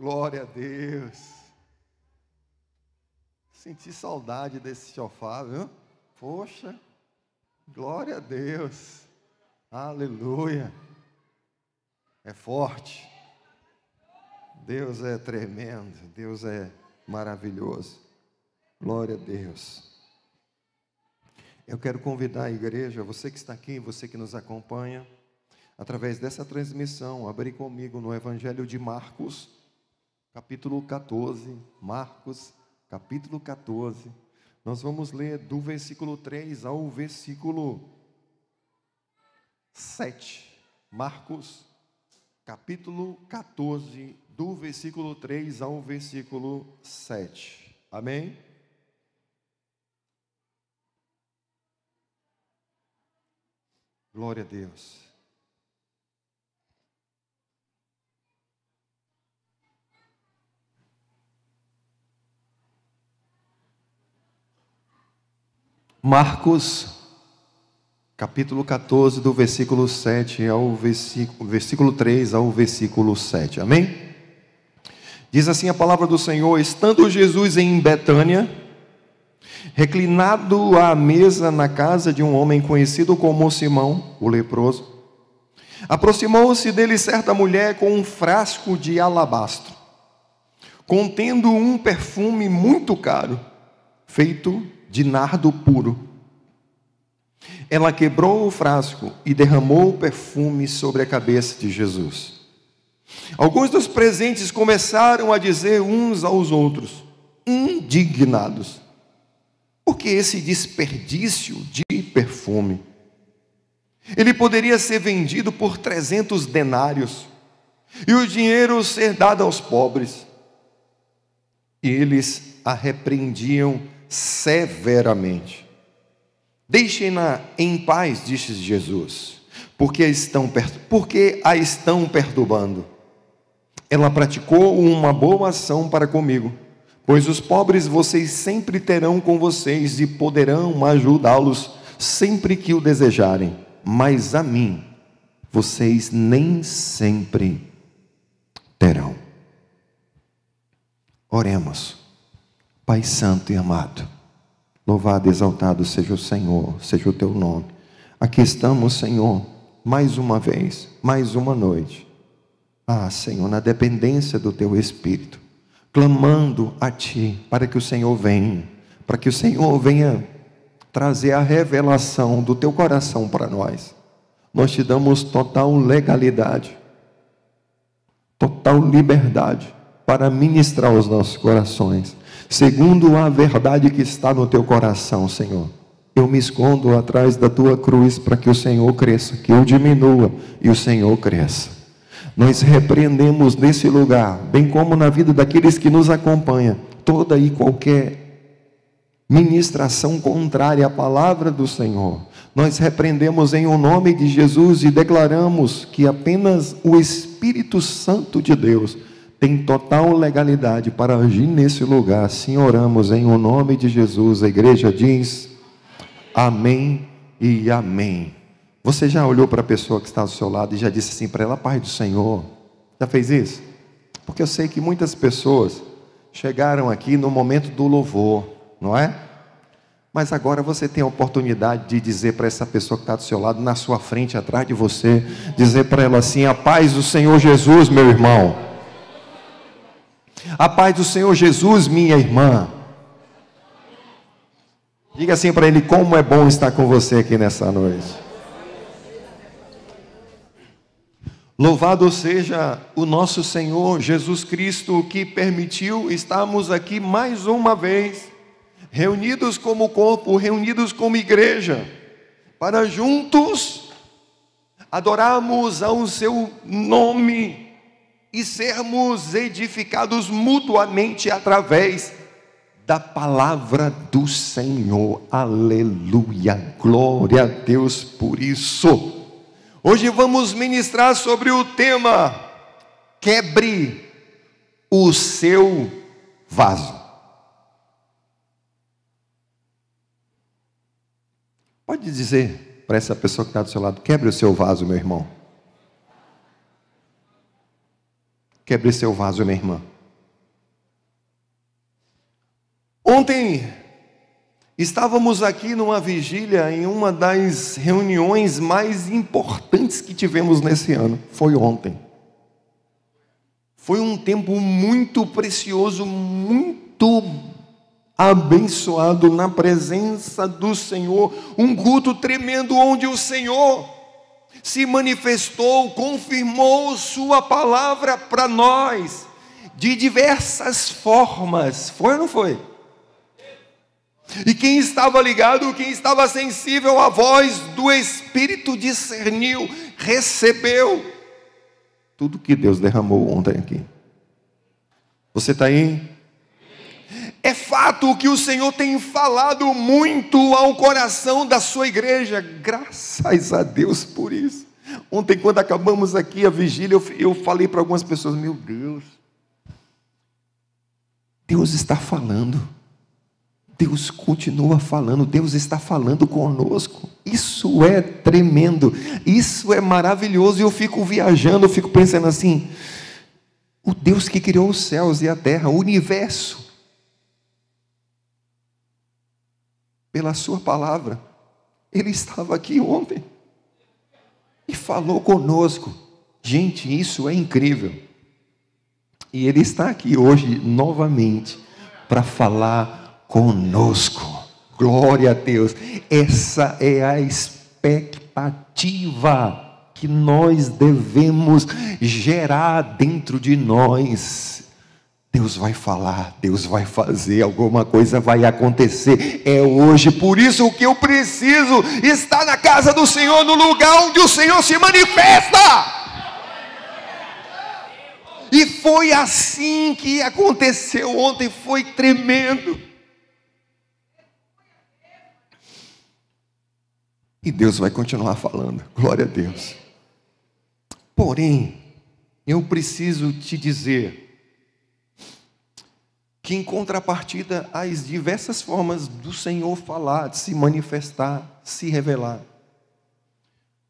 Glória a Deus. Senti saudade desse chofar, viu? Poxa, glória a Deus. Aleluia. É forte. Deus é tremendo. Deus é maravilhoso. Glória a Deus. Eu quero convidar a igreja, você que está aqui, você que nos acompanha, através dessa transmissão, abrir comigo no Evangelho de Marcos, capítulo 14. Marcos, capítulo 14. Nós vamos ler do versículo 3 ao versículo 7. Marcos, capítulo 14, do versículo 3 ao versículo 7. Amém? Glória a Deus. Marcos, capítulo 14, do versículo 7 ao versículo, versículo 3 ao versículo 7. Amém? Diz assim a palavra do Senhor: Estando Jesus em Betânia, reclinado à mesa na casa de um homem conhecido como Simão, o leproso. Aproximou-se dele certa mulher com um frasco de alabastro, contendo um perfume muito caro, feito de nardo puro. Ela quebrou o frasco e derramou o perfume sobre a cabeça de Jesus. Alguns dos presentes começaram a dizer uns aos outros, indignados: porque esse desperdício de perfume? Ele poderia ser vendido por 300 denários e o dinheiro ser dado aos pobres. E eles a repreendiam severamente. Deixem-na em paz, disse Jesus, porque estão, porque a estão perturbando. Ela praticou uma boa ação para comigo Pois os pobres vocês sempre terão com vocês e poderão ajudá-los sempre que o desejarem, mas a mim vocês nem sempre terão. Oremos. Pai Santo e amado, louvado e exaltado seja o Senhor, seja o teu nome. Aqui estamos, Senhor, mais uma vez, mais uma noite. Ah, Senhor, na dependência do teu Espírito clamando a Ti para que o Senhor venha, para que o Senhor venha trazer a revelação do Teu coração para nós. Nós te damos total legalidade, total liberdade para ministrar os nossos corações, segundo a verdade que está no Teu coração, Senhor. Eu me escondo atrás da Tua cruz para que o Senhor cresça, que eu diminua e o Senhor cresça. Nós repreendemos nesse lugar, bem como na vida daqueles que nos acompanham, toda e qualquer ministração contrária à palavra do Senhor. Nós repreendemos em o nome de Jesus e declaramos que apenas o Espírito Santo de Deus tem total legalidade para agir nesse lugar. Assim oramos em o nome de Jesus. A igreja diz: Amém e Amém. Você já olhou para a pessoa que está ao seu lado e já disse assim para ela, Pai do Senhor? Já fez isso? Porque eu sei que muitas pessoas chegaram aqui no momento do louvor, não é? Mas agora você tem a oportunidade de dizer para essa pessoa que está do seu lado, na sua frente, atrás de você, dizer para ela assim: A paz do Senhor Jesus, meu irmão. A paz do Senhor Jesus, minha irmã. Diga assim para ele: Como é bom estar com você aqui nessa noite. Louvado seja o nosso Senhor Jesus Cristo que permitiu estarmos aqui mais uma vez, reunidos como corpo, reunidos como igreja, para juntos adorarmos ao seu nome e sermos edificados mutuamente através da palavra do Senhor. Aleluia. Glória a Deus por isso. Hoje vamos ministrar sobre o tema Quebre o seu vaso. Pode dizer para essa pessoa que está do seu lado: quebre o seu vaso, meu irmão. Quebre seu vaso, minha irmã. Ontem estávamos aqui numa vigília em uma das reuniões mais importantes que tivemos nesse ano. Foi ontem. Foi um tempo muito precioso, muito abençoado na presença do Senhor, um culto tremendo onde o Senhor se manifestou, confirmou Sua palavra para nós, de diversas formas. Foi ou não foi? E quem estava ligado, quem estava sensível à voz do Espírito discerniu, recebeu tudo que Deus derramou ontem aqui. Você está aí? É fato que o Senhor tem falado muito ao coração da sua igreja, graças a Deus por isso. Ontem, quando acabamos aqui a vigília, eu, eu falei para algumas pessoas: Meu Deus, Deus está falando, Deus continua falando, Deus está falando conosco. Isso é tremendo, isso é maravilhoso. E eu fico viajando, eu fico pensando assim: o Deus que criou os céus e a terra, o universo, pela Sua palavra. Ele estava aqui ontem e falou conosco. Gente, isso é incrível. E Ele está aqui hoje novamente para falar conosco. Glória a Deus. Essa é a expectativa que nós devemos gerar dentro de nós Deus vai falar, Deus vai fazer, alguma coisa vai acontecer. É hoje, por isso o que eu preciso está na casa do Senhor, no lugar onde o Senhor se manifesta. E foi assim que aconteceu ontem, foi tremendo. E Deus vai continuar falando, glória a Deus. Porém, eu preciso te dizer, que em contrapartida às diversas formas do Senhor falar, de se manifestar, se revelar.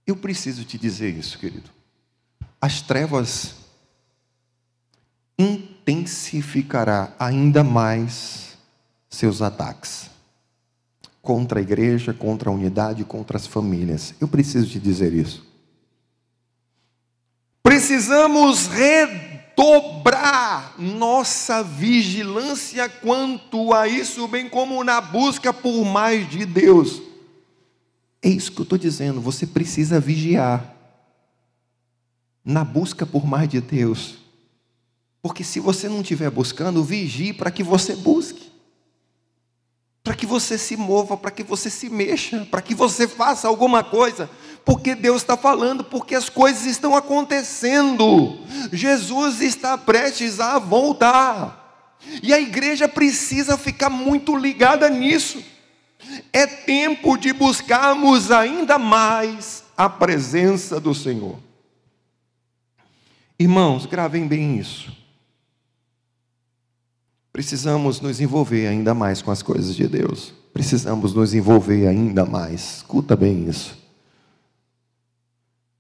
Eu preciso te dizer isso, querido. As trevas intensificará ainda mais seus ataques contra a igreja, contra a unidade, contra as famílias. Eu preciso te dizer isso. Precisamos reduzir dobrar nossa vigilância quanto a isso, bem como na busca por mais de Deus. É isso que eu estou dizendo, você precisa vigiar na busca por mais de Deus. Porque se você não estiver buscando, vigie para que você busque. Para que você se mova, para que você se mexa, para que você faça alguma coisa porque Deus está falando, porque as coisas estão acontecendo. Jesus está prestes a voltar. E a igreja precisa ficar muito ligada nisso. É tempo de buscarmos ainda mais a presença do Senhor. Irmãos, gravem bem isso. Precisamos nos envolver ainda mais com as coisas de Deus. Precisamos nos envolver ainda mais. Escuta bem isso.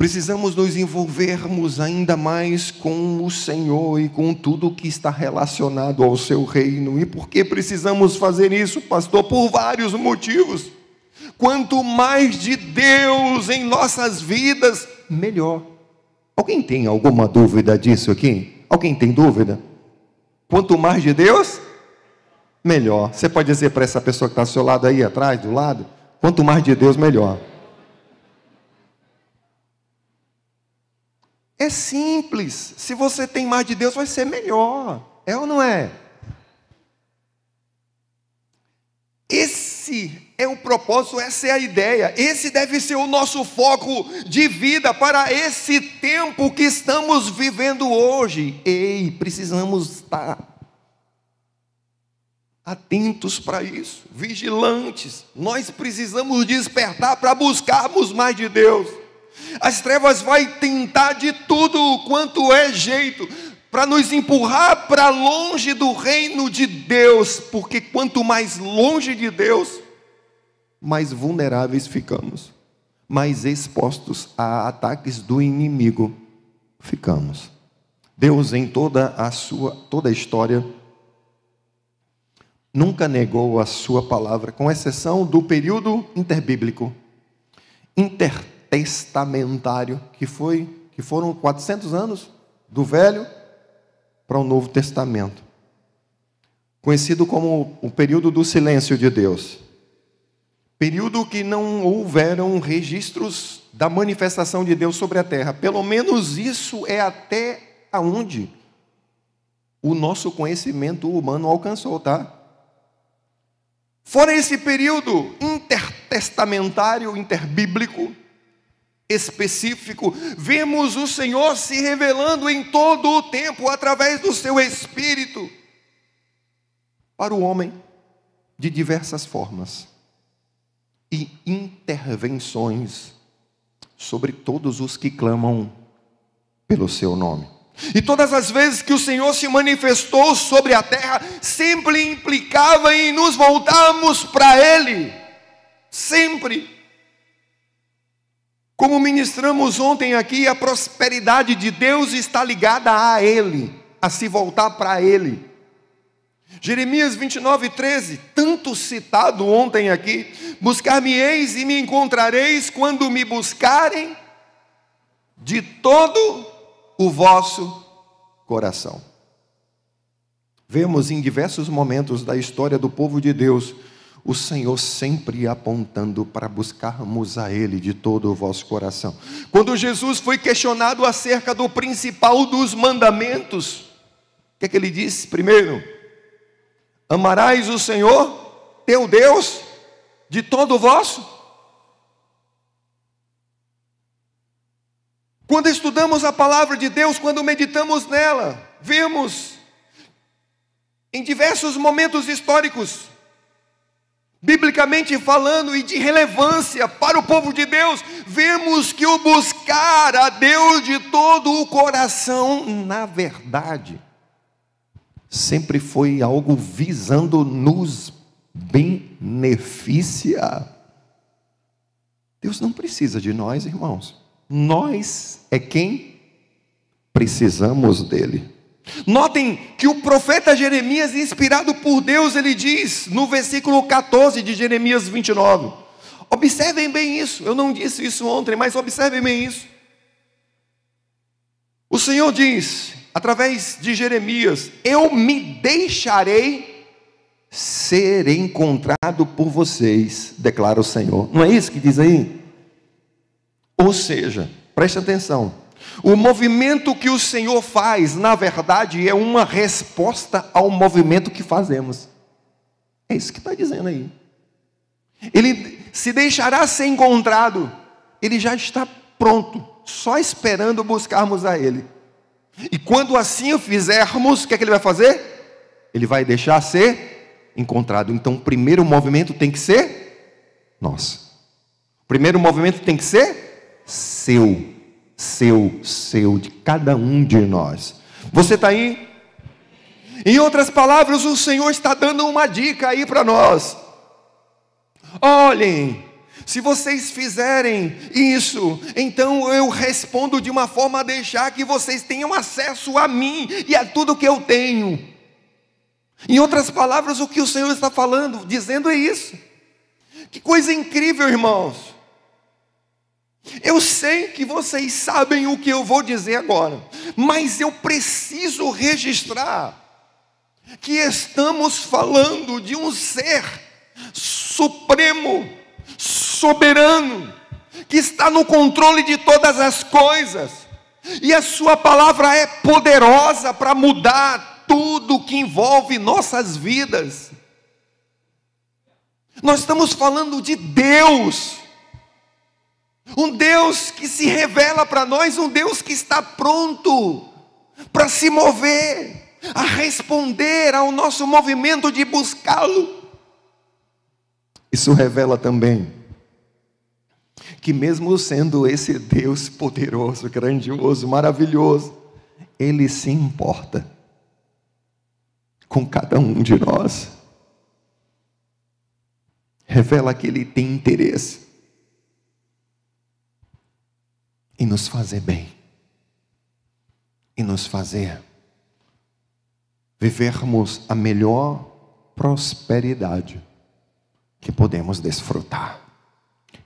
Precisamos nos envolvermos ainda mais com o Senhor e com tudo que está relacionado ao seu reino. E por que precisamos fazer isso, pastor? Por vários motivos. Quanto mais de Deus em nossas vidas, melhor. Alguém tem alguma dúvida disso aqui? Alguém tem dúvida? Quanto mais de Deus, melhor. Você pode dizer para essa pessoa que está ao seu lado aí atrás, do lado? Quanto mais de Deus, melhor. É simples. Se você tem mais de Deus, vai ser melhor. É ou não é? Esse é o propósito, essa é a ideia. Esse deve ser o nosso foco de vida para esse tempo que estamos vivendo hoje. Ei, precisamos estar atentos para isso, vigilantes. Nós precisamos despertar para buscarmos mais de Deus. As trevas vai tentar de tudo quanto é jeito para nos empurrar para longe do reino de Deus, porque quanto mais longe de Deus, mais vulneráveis ficamos, mais expostos a ataques do inimigo ficamos. Deus em toda a sua toda a história nunca negou a sua palavra, com exceção do período interbíblico, intertestamentário, que foi que foram 400 anos do Velho para o Novo Testamento, conhecido como o período do silêncio de Deus. Período que não houveram registros da manifestação de Deus sobre a terra. Pelo menos isso é até aonde o nosso conhecimento humano alcançou, tá? Fora esse período intertestamentário, interbíblico, específico, vemos o Senhor se revelando em todo o tempo através do seu Espírito para o homem de diversas formas e intervenções sobre todos os que clamam pelo seu nome. E todas as vezes que o Senhor se manifestou sobre a terra, sempre implicava em nos voltarmos para Ele. Sempre. Como ministramos ontem aqui, a prosperidade de Deus está ligada a Ele, a se voltar para Ele. Jeremias 29, 13, tanto citado ontem aqui: Buscar-me-eis e me encontrareis quando me buscarem de todo o vosso coração. Vemos em diversos momentos da história do povo de Deus o Senhor sempre apontando para buscarmos a Ele de todo o vosso coração. Quando Jesus foi questionado acerca do principal dos mandamentos, o que é que ele disse? Primeiro, amarás o Senhor, teu Deus, de todo o vosso Quando estudamos a palavra de Deus, quando meditamos nela, vemos em diversos momentos históricos, biblicamente falando e de relevância para o povo de Deus, vemos que o buscar a Deus de todo o coração, na verdade, sempre foi algo visando nos beneficiar. Deus não precisa de nós, irmãos. Nós é quem precisamos dele. Notem que o profeta Jeremias, inspirado por Deus, ele diz no versículo 14 de Jeremias 29. Observem bem isso, eu não disse isso ontem, mas observem bem isso. O Senhor diz, através de Jeremias: Eu me deixarei ser encontrado por vocês, declara o Senhor. Não é isso que diz aí? Ou seja, preste atenção, o movimento que o Senhor faz, na verdade, é uma resposta ao movimento que fazemos. É isso que está dizendo aí. Ele se deixará ser encontrado, ele já está pronto, só esperando buscarmos a Ele. E quando assim o fizermos, o que é que Ele vai fazer? Ele vai deixar ser encontrado. Então, o primeiro movimento tem que ser nosso. O primeiro movimento tem que ser seu, seu, seu, de cada um de nós. Você está aí? Em outras palavras, o Senhor está dando uma dica aí para nós. Olhem, se vocês fizerem isso, então eu respondo de uma forma a deixar que vocês tenham acesso a mim e a tudo que eu tenho. Em outras palavras, o que o Senhor está falando, dizendo é isso. Que coisa incrível, irmãos. Eu sei que vocês sabem o que eu vou dizer agora, mas eu preciso registrar que estamos falando de um ser supremo, soberano, que está no controle de todas as coisas, e a Sua palavra é poderosa para mudar tudo que envolve nossas vidas. Nós estamos falando de Deus um Deus que se revela para nós, um Deus que está pronto para se mover, a responder ao nosso movimento de buscá-lo. Isso revela também que, mesmo sendo esse Deus poderoso, grandioso, maravilhoso, Ele se importa com cada um de nós. Revela que Ele tem interesse e nos fazer bem, e nos fazer vivermos a melhor prosperidade que podemos desfrutar.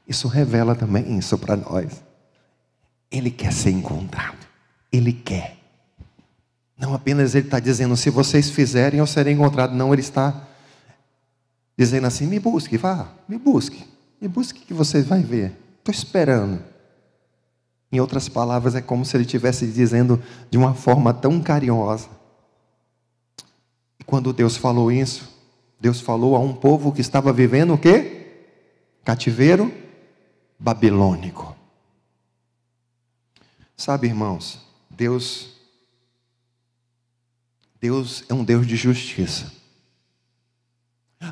Isso revela também isso para nós. Ele quer ser encontrado. Ele quer. Não apenas ele está dizendo, se vocês fizerem, eu serei encontrado. Não, ele está dizendo assim: me busque, vá, me busque. Me busque que você vai ver. Estou esperando. Em outras palavras, é como se ele estivesse dizendo de uma forma tão carinhosa. E quando Deus falou isso, Deus falou a um povo que estava vivendo o quê? Cativeiro babilônico. Sabe, irmãos, Deus Deus é um Deus de justiça.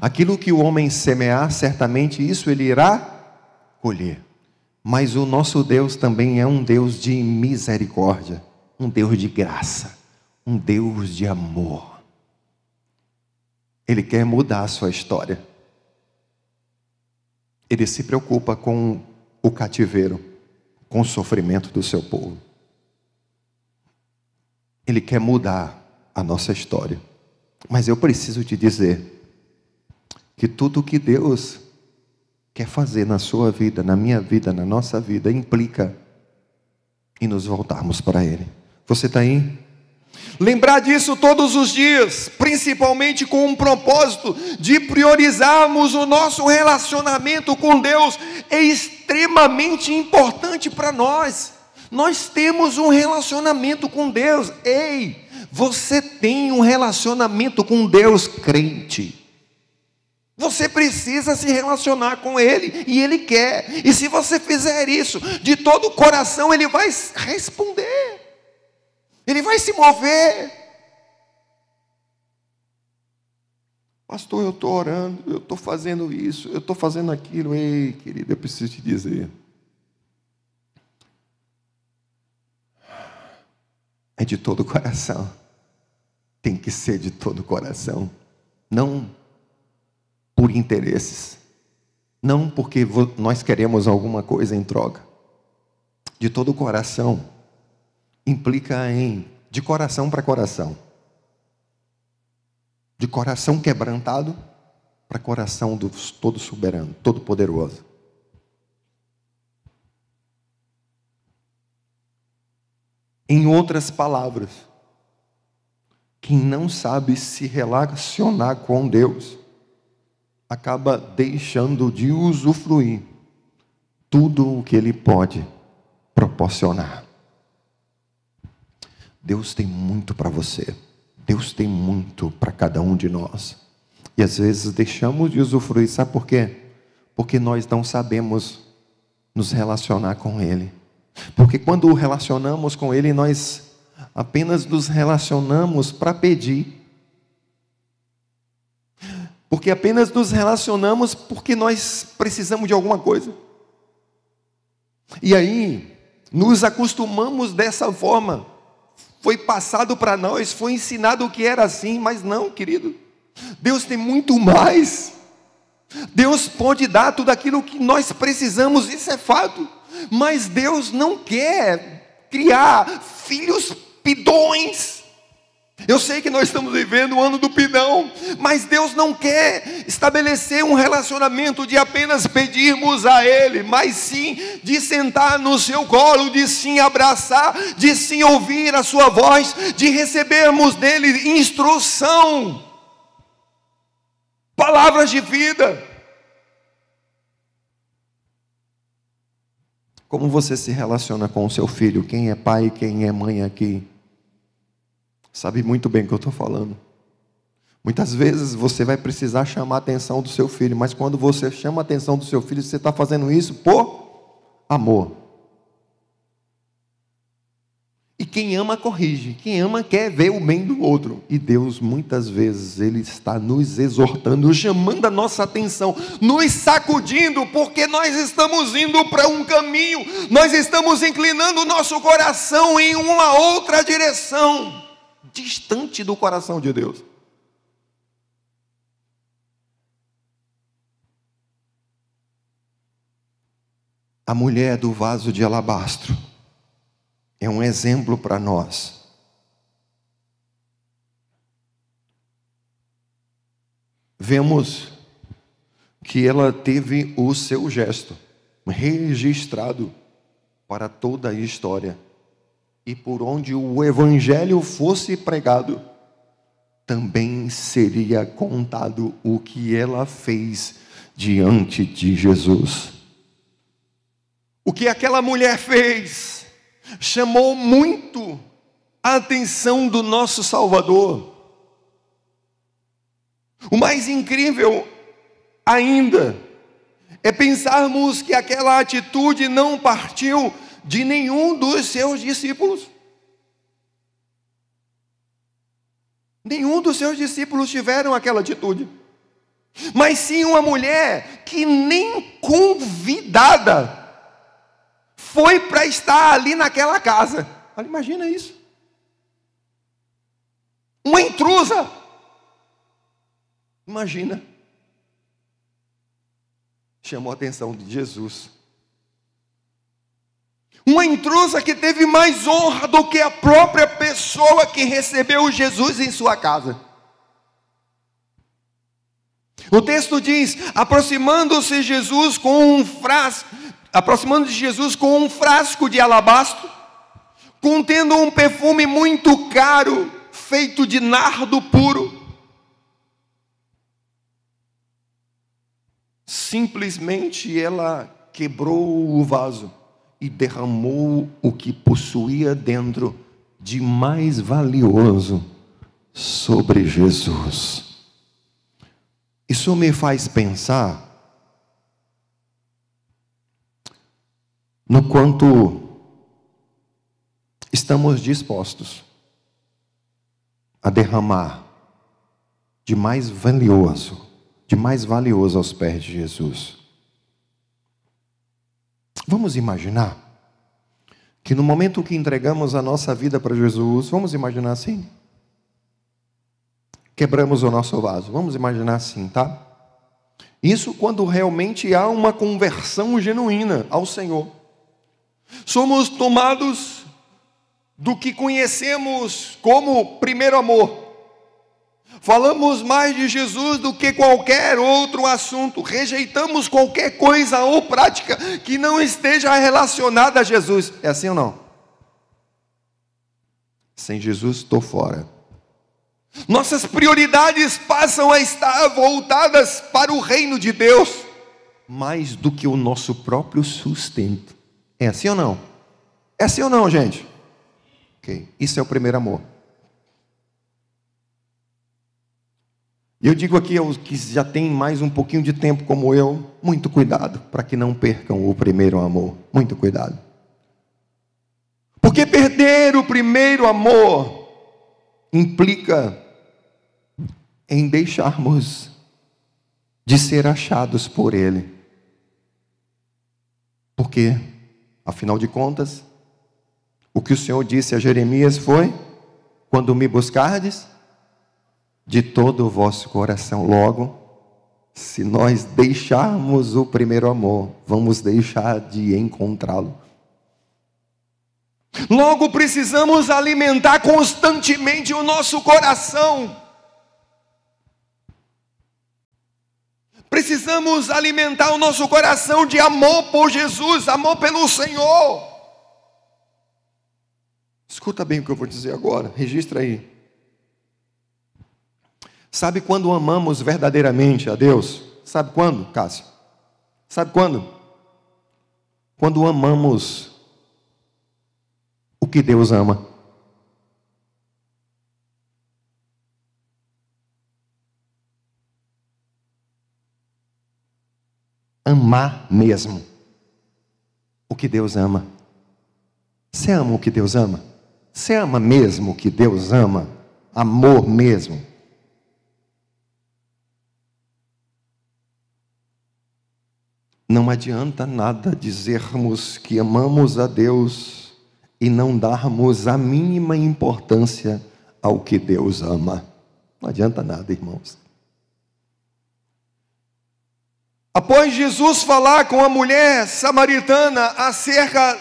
Aquilo que o homem semear, certamente isso ele irá colher. Mas o nosso Deus também é um Deus de misericórdia, um Deus de graça, um Deus de amor. Ele quer mudar a sua história. Ele se preocupa com o cativeiro, com o sofrimento do seu povo. Ele quer mudar a nossa história. Mas eu preciso te dizer que tudo que Deus quer fazer na sua vida, na minha vida, na nossa vida, implica em nos voltarmos para Ele. Você está aí? Lembrar disso todos os dias, principalmente com um propósito de priorizarmos o nosso relacionamento com Deus, é extremamente importante para nós. Nós temos um relacionamento com Deus. Ei, você tem um relacionamento com Deus crente. Você precisa se relacionar com Ele e Ele quer. E se você fizer isso de todo o coração, Ele vai responder. Ele vai se mover. Pastor, eu estou orando, eu estou fazendo isso, eu estou fazendo aquilo. Ei, querido, eu preciso te dizer. É de todo o coração tem que ser de todo o coração, não por interesses, não porque nós queremos alguma coisa em troca. De todo o coração implica em de coração para coração. De coração quebrantado para coração do todo soberano, todo poderoso. Em outras palavras, quem não sabe se relacionar com Deus acaba deixando de usufruir tudo o que Ele pode proporcionar. Deus tem muito para você, Deus tem muito para cada um de nós. E às vezes deixamos de usufruir, sabe por quê? Porque nós não sabemos nos relacionar com Ele. Porque quando relacionamos com Ele, nós apenas nos relacionamos para pedir. Porque apenas nos relacionamos porque nós precisamos de alguma coisa. E aí, nos acostumamos dessa forma. Foi passado para nós, foi ensinado que era assim, mas não, querido. Deus tem muito mais. Deus pode dar tudo aquilo que nós precisamos, isso é fato. Mas Deus não quer criar filhos pidões. Eu sei que nós estamos vivendo o ano do pidão, mas Deus não quer estabelecer um relacionamento de apenas pedirmos a Ele, mas sim de sentar no seu colo, de sim abraçar, de sim ouvir a Sua voz, de recebermos dele instrução, palavras de vida. Como você se relaciona com o seu filho? Quem é pai, quem é mãe aqui? Sabe muito bem o que eu estou falando. Muitas vezes você vai precisar chamar a atenção do seu filho, mas quando você chama a atenção do seu filho, você está fazendo isso por amor. E quem ama corrige, quem ama quer ver o bem do outro. E Deus muitas vezes ele está nos exortando, chamando a nossa atenção, nos sacudindo, porque nós estamos indo para um caminho, nós estamos inclinando o nosso coração em uma outra direção distante do coração de Deus. A mulher do vaso de alabastro é um exemplo para nós. vemos que ela teve o seu gesto registrado para toda a história. E por onde o evangelho fosse pregado, também seria contado o que ela fez diante de Jesus. O que aquela mulher fez chamou muito a atenção do nosso Salvador. O mais incrível ainda é pensarmos que aquela atitude não partiu de nenhum dos seus discípulos. Nenhum dos seus discípulos tiveram aquela atitude. Mas sim uma mulher que nem convidada foi para estar ali naquela casa. Olha, imagina isso. Uma intrusa. Imagina. Chamou a atenção de Jesus. Uma intrusa que teve mais honra do que a própria pessoa que recebeu Jesus em sua casa. O texto diz: aproximando-se Jesus com um frasco, aproximando-se Jesus com um frasco de alabastro, contendo um perfume muito caro, feito de nardo puro. Simplesmente ela quebrou o vaso e derramou o que possuía dentro de mais valioso sobre Jesus. Isso me faz pensar no quanto estamos dispostos a derramar de mais valioso, de mais valioso aos pés de Jesus. Vamos imaginar que no momento que entregamos a nossa vida para Jesus, vamos imaginar assim? Quebramos o nosso vaso, vamos imaginar assim, tá? Isso quando realmente há uma conversão genuína ao Senhor. Somos tomados do que conhecemos como primeiro amor. Falamos mais de Jesus do que qualquer outro assunto. Rejeitamos qualquer coisa ou prática que não esteja relacionada a Jesus. É assim ou não? Sem Jesus estou fora. Nossas prioridades passam a estar voltadas para o reino de Deus, mais do que o nosso próprio sustento. É assim ou não? É assim ou não, gente? Ok, isso é o primeiro amor. Eu digo aqui aos que já têm mais um pouquinho de tempo como eu, muito cuidado para que não percam o primeiro amor. Muito cuidado. Porque perder o primeiro amor implica em deixarmos de ser achados por Ele. Porque, afinal de contas, o que o Senhor disse a Jeremias foi: quando me buscardes, de todo o vosso coração. Logo, se nós deixarmos o primeiro amor, vamos deixar de encontrá-lo. Logo, precisamos alimentar constantemente o nosso coração. Precisamos alimentar o nosso coração de amor por Jesus, amor pelo Senhor. Escuta bem o que eu vou dizer agora, registra aí. Sabe quando amamos verdadeiramente a Deus? Sabe quando, Cássio? Sabe quando? Quando amamos o que Deus ama. Amar mesmo o que Deus ama. Você ama o que Deus ama? Você ama mesmo o que Deus ama? Amor mesmo. Não adianta nada dizermos que amamos a Deus e não darmos a mínima importância ao que Deus ama. Não adianta nada, irmãos. Após Jesus falar com a mulher samaritana acerca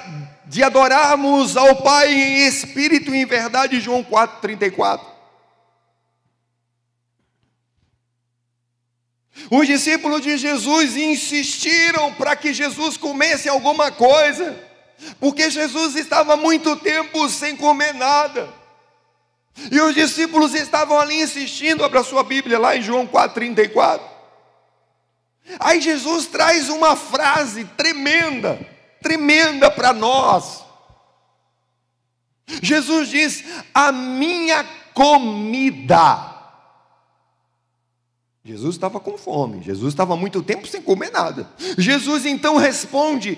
de adorarmos ao Pai em espírito e em verdade, João 4,34. Os discípulos de Jesus insistiram para que Jesus comesse alguma coisa, porque Jesus estava muito tempo sem comer nada. E os discípulos estavam ali insistindo, abra sua Bíblia lá em João 4,34. Aí Jesus traz uma frase tremenda, tremenda para nós. Jesus diz: A minha comida. Jesus estava com fome, Jesus estava muito tempo sem comer nada. Jesus então responde,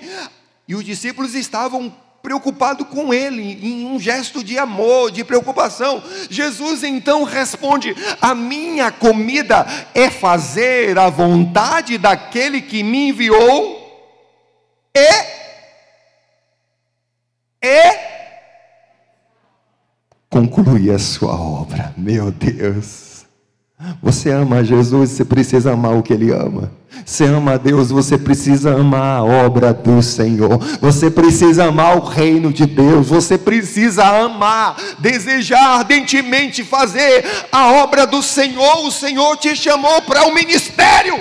e os discípulos estavam preocupados com ele, em um gesto de amor, de preocupação. Jesus então responde: A minha comida é fazer a vontade daquele que me enviou e. E concluir a sua obra. Meu Deus. Você ama Jesus, você precisa amar o que Ele ama. Você ama Deus, você precisa amar a obra do Senhor. Você precisa amar o reino de Deus. Você precisa amar, desejar ardentemente fazer a obra do Senhor. O Senhor te chamou para o ministério.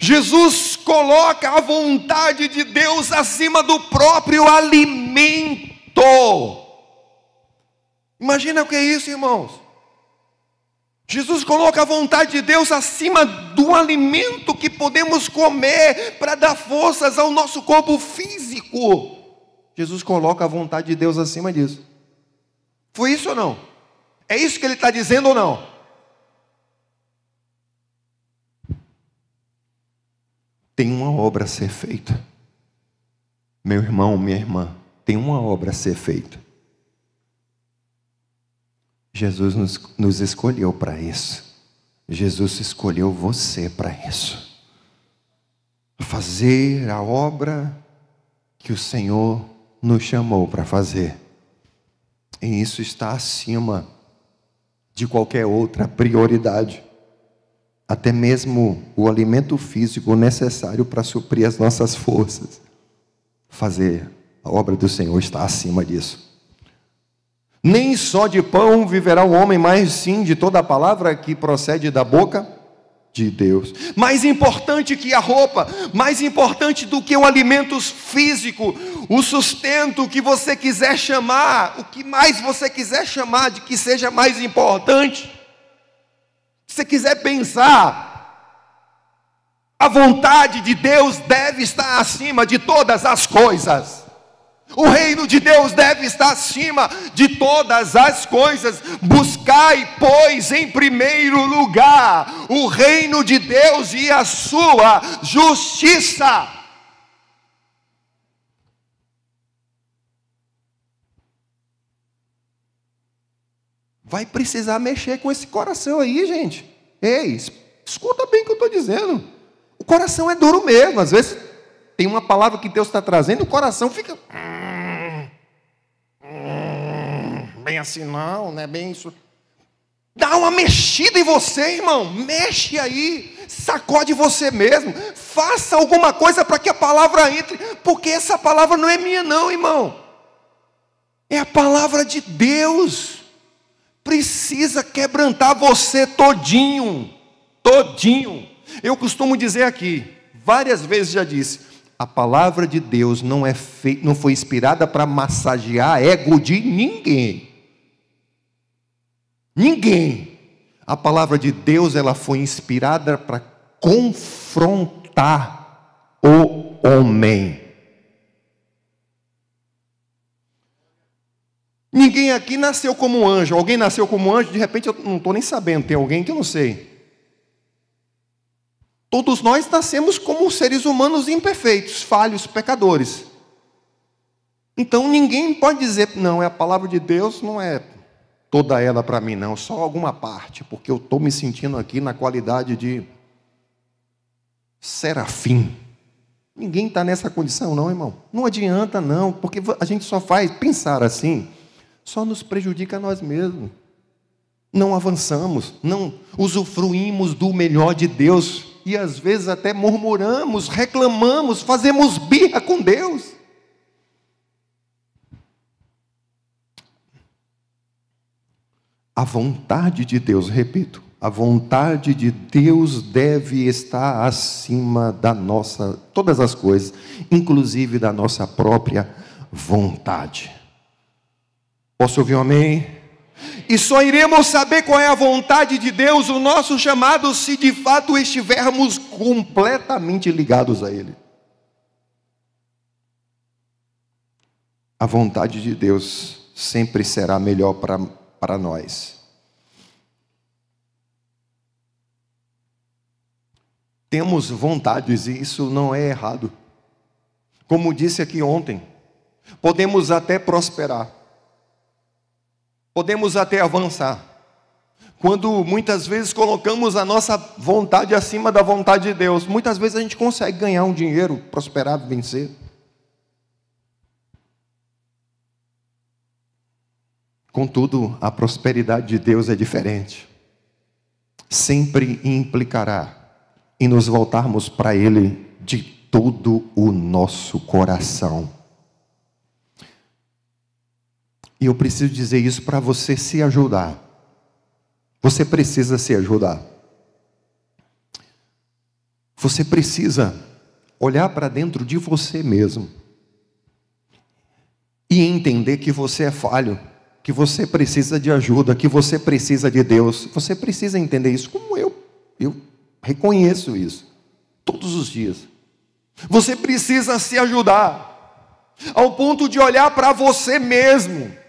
Jesus coloca a vontade de Deus acima do próprio alimento. Imagina o que é isso, irmãos. Jesus coloca a vontade de Deus acima do alimento que podemos comer para dar forças ao nosso corpo físico. Jesus coloca a vontade de Deus acima disso. Foi isso ou não? É isso que ele está dizendo ou não? Tem uma obra a ser feita. Meu irmão, minha irmã, tem uma obra a ser feita. Jesus nos, nos escolheu para isso. Jesus escolheu você para isso. Fazer a obra que o Senhor nos chamou para fazer. E isso está acima de qualquer outra prioridade. Até mesmo o alimento físico necessário para suprir as nossas forças. Fazer a obra do Senhor está acima disso. Nem só de pão viverá o homem, mas sim de toda a palavra que procede da boca de Deus. Mais importante que a roupa, mais importante do que o alimento físico, o sustento que você quiser chamar, o que mais você quiser chamar de que seja mais importante. Se você quiser pensar, a vontade de Deus deve estar acima de todas as coisas. O reino de Deus deve estar acima de todas as coisas. Buscai, pois, em primeiro lugar o reino de Deus e a sua justiça. Vai precisar mexer com esse coração aí, gente. Ei, escuta bem o que eu estou dizendo. O coração é duro mesmo. Às vezes tem uma palavra que Deus está trazendo o coração fica bem assim não, não é bem isso. Dá uma mexida em você, irmão. Mexe aí. Sacode você mesmo. Faça alguma coisa para que a palavra entre. Porque essa palavra não é minha, não, irmão. É a palavra de Deus. Precisa quebrantar você todinho. Todinho. Eu costumo dizer aqui, várias vezes já disse, a palavra de Deus não, é fe... não foi inspirada para massagear ego de ninguém. Ninguém. A palavra de Deus ela foi inspirada para confrontar o homem. Ninguém aqui nasceu como anjo. Alguém nasceu como anjo, de repente eu não estou nem sabendo. Tem alguém que eu não sei. Todos nós nascemos como seres humanos imperfeitos, falhos, pecadores. Então ninguém pode dizer, não, é a palavra de Deus, não é toda ela para mim, não, só alguma parte, porque eu estou me sentindo aqui na qualidade de serafim. Ninguém está nessa condição, não, irmão. Não adianta, não, porque a gente só faz pensar assim, só nos prejudica a nós mesmos. Não avançamos, não usufruímos do melhor de Deus e às vezes até murmuramos, reclamamos, fazemos birra com Deus. a vontade de Deus, repito, A vontade de Deus deve estar acima da nossa, todas as coisas, inclusive da nossa própria vontade. Posso ouvir um amém? E só iremos saber qual é a vontade de Deus, o nosso chamado, se de fato estivermos completamente ligados a Ele. A vontade de Deus sempre será melhor para nós. Temos vontades e isso não é errado. Como disse aqui ontem, podemos até prosperar, podemos até avançar, quando muitas vezes colocamos a nossa vontade acima da vontade de Deus, muitas vezes a gente consegue ganhar um dinheiro, prosperar, vencer. Contudo, a prosperidade de Deus é diferente. Sempre implicará em nos voltarmos para Ele de todo o nosso coração. E eu preciso dizer isso para você se ajudar. Você precisa se ajudar. Você precisa olhar para dentro de você mesmo e entender que você é falho, que você precisa de ajuda, que você precisa de Deus. Você precisa entender isso, como eu. Eu Reconheço isso. Todos os dias. Você precisa se ajudar. Ao ponto de olhar para você mesmo.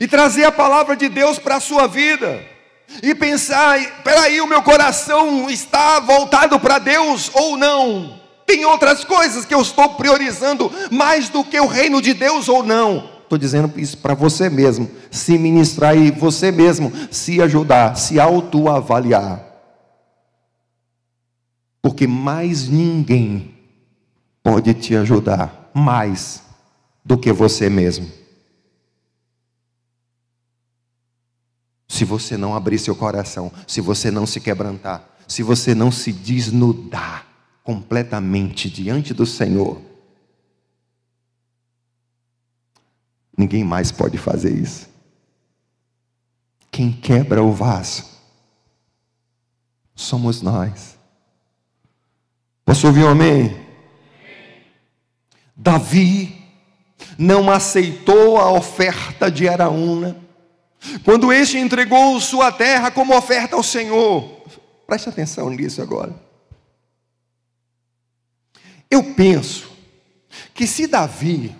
E trazer a palavra de Deus para a sua vida. E pensar: peraí, o meu coração está voltado para Deus ou não? Tem outras coisas que eu estou priorizando mais do que o reino de Deus ou não? Estou dizendo isso para você mesmo. Se ministrar e você mesmo se ajudar, se autoavaliar. Porque mais ninguém pode te ajudar mais do que você mesmo. Se você não abrir seu coração, se você não se quebrantar, se você não se desnudar completamente diante do Senhor, Ninguém mais pode fazer isso. Quem quebra o vaso somos nós. Posso ouvir um amém? Davi não aceitou a oferta de Araúna, quando este entregou sua terra como oferta ao Senhor. Preste atenção nisso agora. Eu penso que se Davi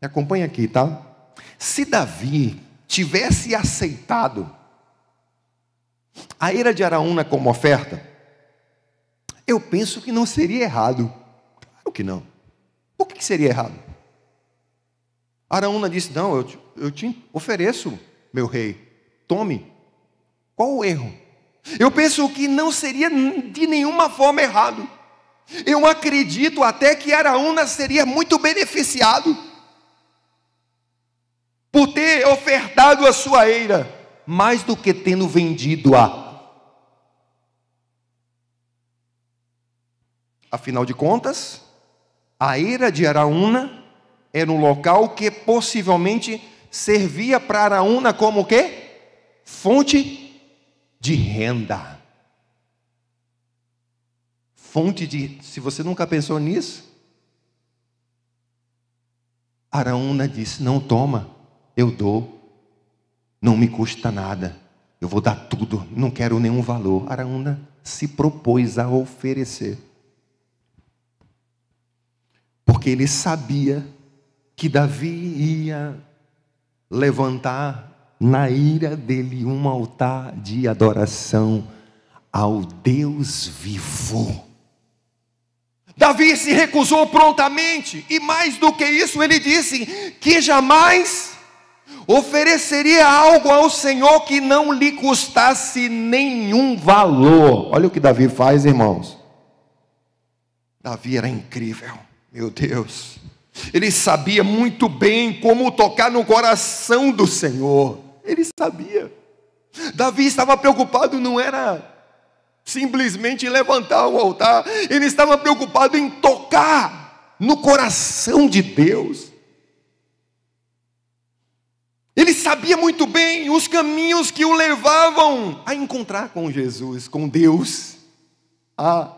me acompanha aqui, tá? Se Davi tivesse aceitado a ira de Araúna como oferta, eu penso que não seria errado. Claro que não. Por que seria errado? Araúna disse: Não, eu te, eu te ofereço, meu rei, tome. Qual o erro? Eu penso que não seria de nenhuma forma errado. Eu acredito até que Araúna seria muito beneficiado por ter ofertado a sua eira, mais do que tendo vendido-a. Afinal de contas, a eira de Araúna era um local que possivelmente servia para Araúna como quê? Fonte de renda. Fonte de, se você nunca pensou nisso, Araúna disse: "Não toma eu dou, não me custa nada, eu vou dar tudo, não quero nenhum valor. Araúna se propôs a oferecer, porque ele sabia que Davi ia levantar na ira dele um altar de adoração ao Deus vivo. Davi se recusou prontamente, e mais do que isso, ele disse que jamais ofereceria algo ao Senhor que não lhe custasse nenhum valor. Olha o que Davi faz, irmãos. Davi era incrível, meu Deus. Ele sabia muito bem como tocar no coração do Senhor. Ele sabia. Davi estava preocupado, não era simplesmente levantar o altar, ele estava preocupado em tocar no coração de Deus. sabia muito bem os caminhos que o levavam a encontrar com Jesus, com Deus. Ah,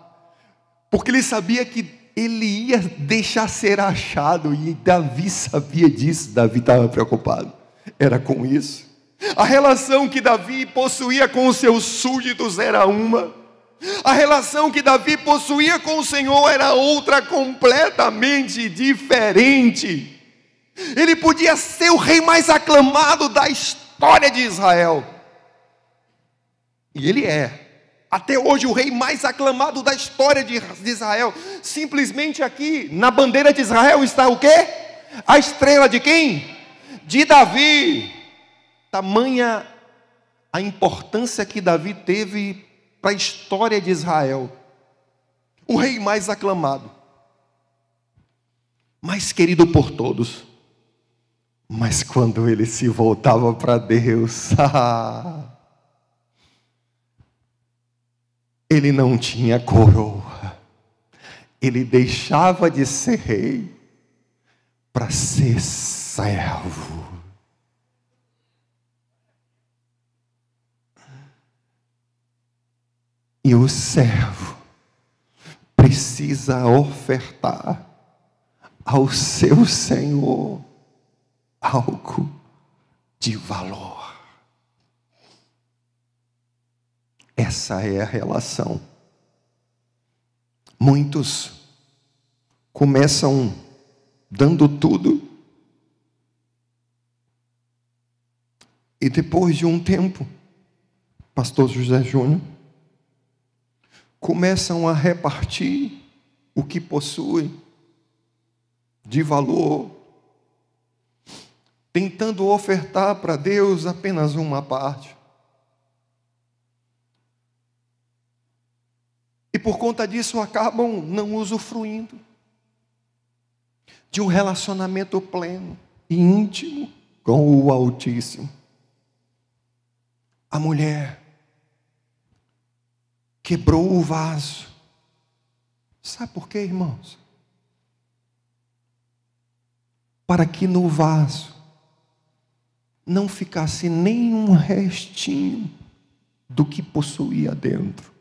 porque ele sabia que ele ia deixar ser achado e Davi sabia disso. Davi estava preocupado. Era com isso. A relação que Davi possuía com os seus súditos era uma. A relação que Davi possuía com o Senhor era outra completamente diferente. Ele podia ser o rei mais aclamado da história de Israel. E ele é. Até hoje, o rei mais aclamado da história de Israel. Simplesmente aqui, na bandeira de Israel, está o quê? A estrela de quem? De Davi. Tamanha a importância que Davi teve para a história de Israel. O rei mais aclamado, mais querido por todos. Mas quando ele se voltava para Deus, ele não tinha coroa. Ele deixava de ser rei para ser servo. E o servo precisa ofertar ao seu Senhor algo de valor. Essa é a relação. Muitos começam dando tudo, e depois de um tempo, Pastor José Júnior, começam a repartir o que possuem de valor tentando ofertar para Deus apenas uma parte. E por conta disso acabam não usufruindo de um relacionamento pleno e íntimo com o Altíssimo. A mulher quebrou o vaso. Sabe por quê, irmãos? Para que no vaso não ficasse nenhum restinho do que possuía dentro.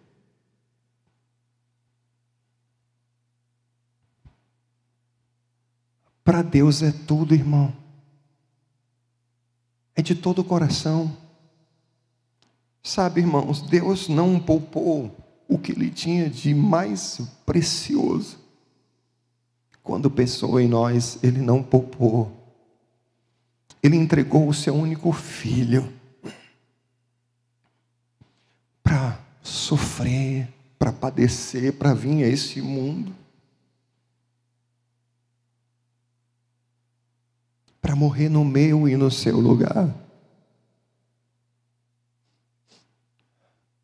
Para Deus é tudo, irmão. É de todo o coração. Sabe, irmãos, Deus não poupou o que ele tinha de mais precioso. Quando pensou em nós, ele não poupou ele entregou o seu único filho para sofrer, para padecer, para vir a esse mundo. Para morrer no meu e no seu lugar.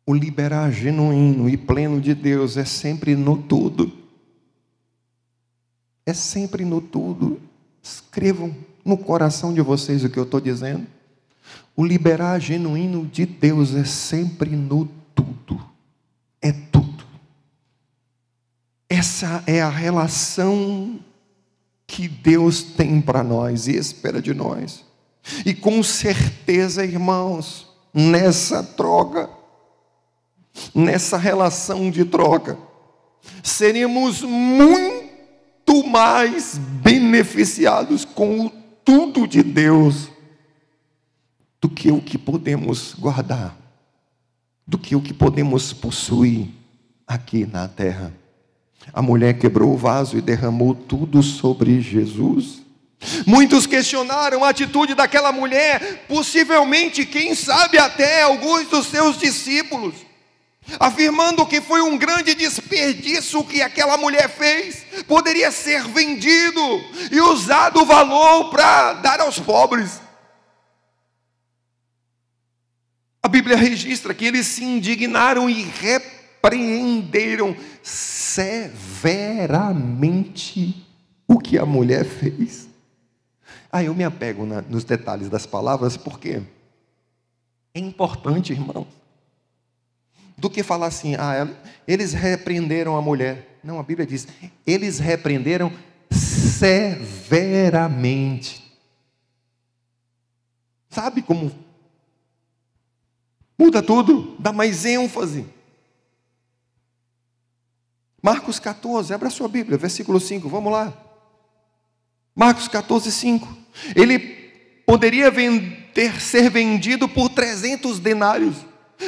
O liberar genuíno e pleno de Deus é sempre no tudo. É sempre no tudo. Escrevam no coração de vocês o que eu estou dizendo? O liberar genuíno de Deus é sempre no tudo. É tudo. Essa é a relação que Deus tem para nós e espera de nós. E com certeza, irmãos, nessa troca, nessa relação de troca, seremos muito mais beneficiados com o tudo de Deus do que o que podemos guardar, do que o que podemos possuir aqui na terra. A mulher quebrou o vaso e derramou tudo sobre Jesus. Muitos questionaram a atitude daquela mulher, possivelmente, quem sabe até alguns dos seus discípulos afirmando que foi um grande desperdício que aquela mulher fez, poderia ser vendido e usado o valor para dar aos pobres. A Bíblia registra que eles se indignaram e repreenderam severamente o que a mulher fez. Ah, eu me apego na, nos detalhes das palavras porque é importante, irmãos do que falar assim, ah, eles repreenderam a mulher. Não, a Bíblia diz, eles repreenderam severamente. Sabe como muda tudo, dá mais ênfase. Marcos 14, abra sua Bíblia, versículo 5, vamos lá. Marcos 14, 5. Ele poderia vender, ser vendido por 300 denários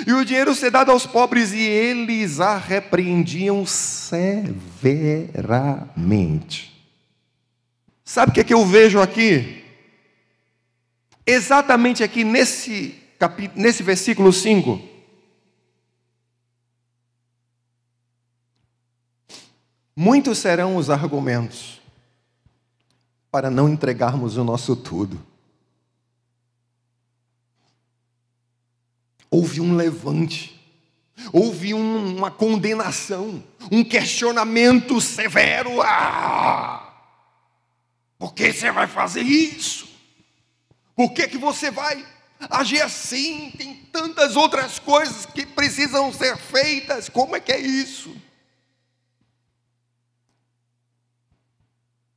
e o dinheiro ser dado aos pobres, e eles a repreendiam severamente. Sabe o que, é que eu vejo aqui? Exatamente aqui nesse, nesse versículo 5. Muitos serão os argumentos para não entregarmos o nosso tudo. houve um levante, houve um, uma condenação, um questionamento severo. Ah! Por que você vai fazer isso? Por que, que você vai agir assim? Tem tantas outras coisas que precisam ser feitas. Como é que é isso?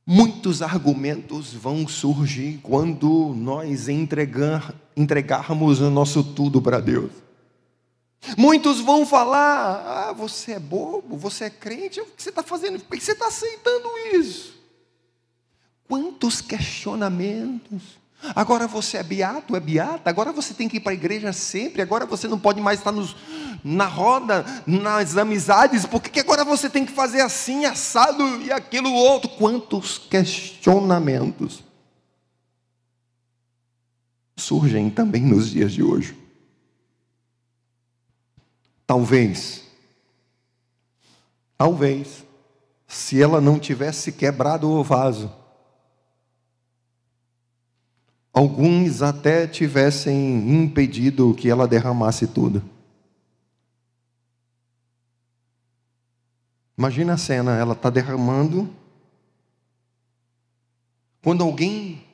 Muitos argumentos vão surgir quando nós entregar, entregarmos o nosso tudo para Deus. Muitos vão falar: ah, você é bobo, você é crente, o que você está fazendo? Por que você está aceitando isso? Quantos questionamentos. Agora você é beato, é beata, agora você tem que ir para a igreja sempre, agora você não pode mais estar nos, na roda, nas amizades, porque que agora você tem que fazer assim, assado e aquilo outro? Quantos questionamentos surgem também nos dias de hoje? Talvez, talvez, se ela não tivesse quebrado o vaso, alguns até tivessem impedido que ela derramasse tudo. Imagina a cena, ela está derramando. Quando alguém,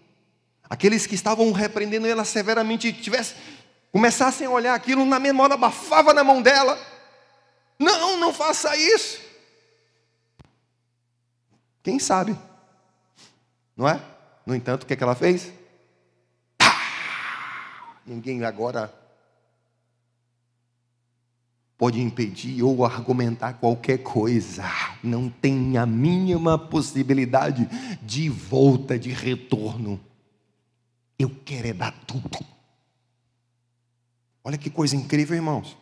aqueles que estavam repreendendo ela severamente, tivesse, começassem a olhar aquilo, na hora abafava na mão dela. Não, não faça isso. Quem sabe? Não é? No entanto, o que, é que ela fez? Ninguém agora pode impedir ou argumentar qualquer coisa. Não tem a mínima possibilidade de volta, de retorno. Eu quero é dar tudo. Olha que coisa incrível, irmãos.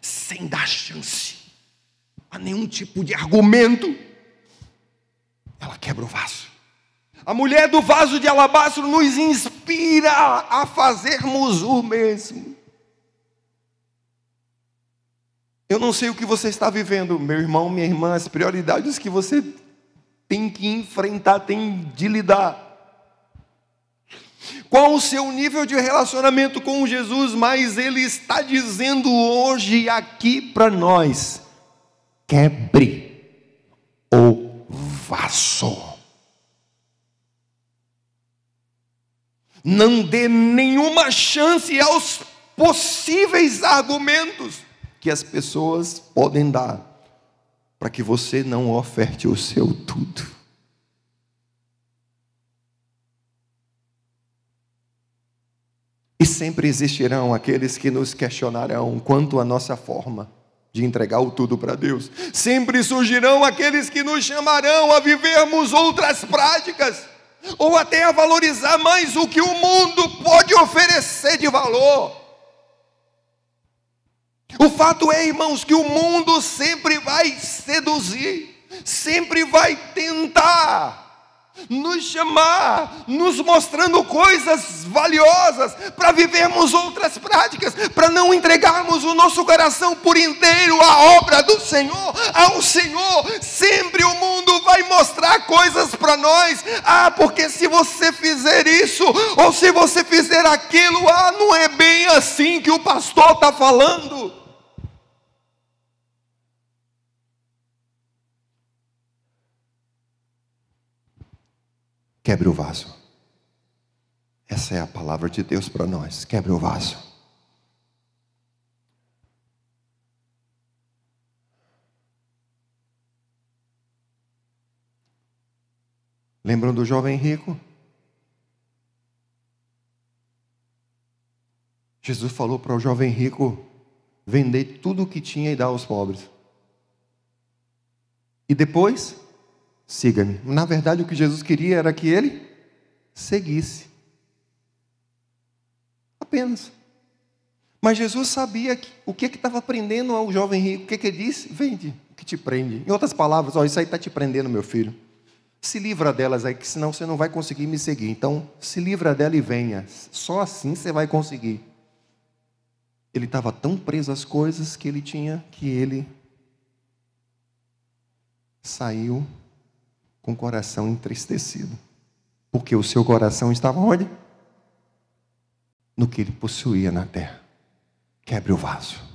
Sem dar chance a nenhum tipo de argumento, ela quebra o vaso. A mulher do vaso de alabastro nos inspira a fazermos o mesmo. Eu não sei o que você está vivendo, meu irmão, minha irmã, as prioridades que você tem que enfrentar, tem de lidar. Qual o seu nível de relacionamento com Jesus? Mas Ele está dizendo hoje aqui para nós: quebre o vaso. Não dê nenhuma chance aos possíveis argumentos que as pessoas podem dar para que você não oferte o seu tudo. E sempre existirão aqueles que nos questionarão quanto à nossa forma de entregar o tudo para Deus. Sempre surgirão aqueles que nos chamarão a vivermos outras práticas ou até a valorizar mais o que o mundo pode oferecer de valor. O fato é, irmãos, que o mundo sempre vai seduzir, sempre vai tentar nos chamar, nos mostrando coisas valiosas para vivermos outras práticas, para não entregarmos o nosso coração por inteiro à obra do Senhor, ao Senhor. Sempre o mundo vai mostrar coisas para nós. Ah, porque se você fizer isso ou se você fizer aquilo, ah, não é bem assim que o pastor está falando. Quebre o vaso. Essa é a palavra de Deus para nós. Quebre o vaso. Lembram do jovem rico? Jesus falou para o jovem rico vender tudo o que tinha e dar aos pobres. E depois, siga-me. Na verdade, o que Jesus queria era que ele seguisse. Apenas. Mas Jesus sabia que, o que estava prendendo ao jovem rico. O que, que ele disse? Vende o que te prende. Em outras palavras, ó, isso aí está te prendendo, meu filho. Se livra delas aí, que senão você não vai conseguir me seguir. Então, se livra dela e venha. Só assim você vai conseguir. Ele estava tão preso às coisas que ele tinha que ele saiu com o coração entristecido. Porque o seu coração estava onde? No que ele possuía na terra. Quebre o vaso.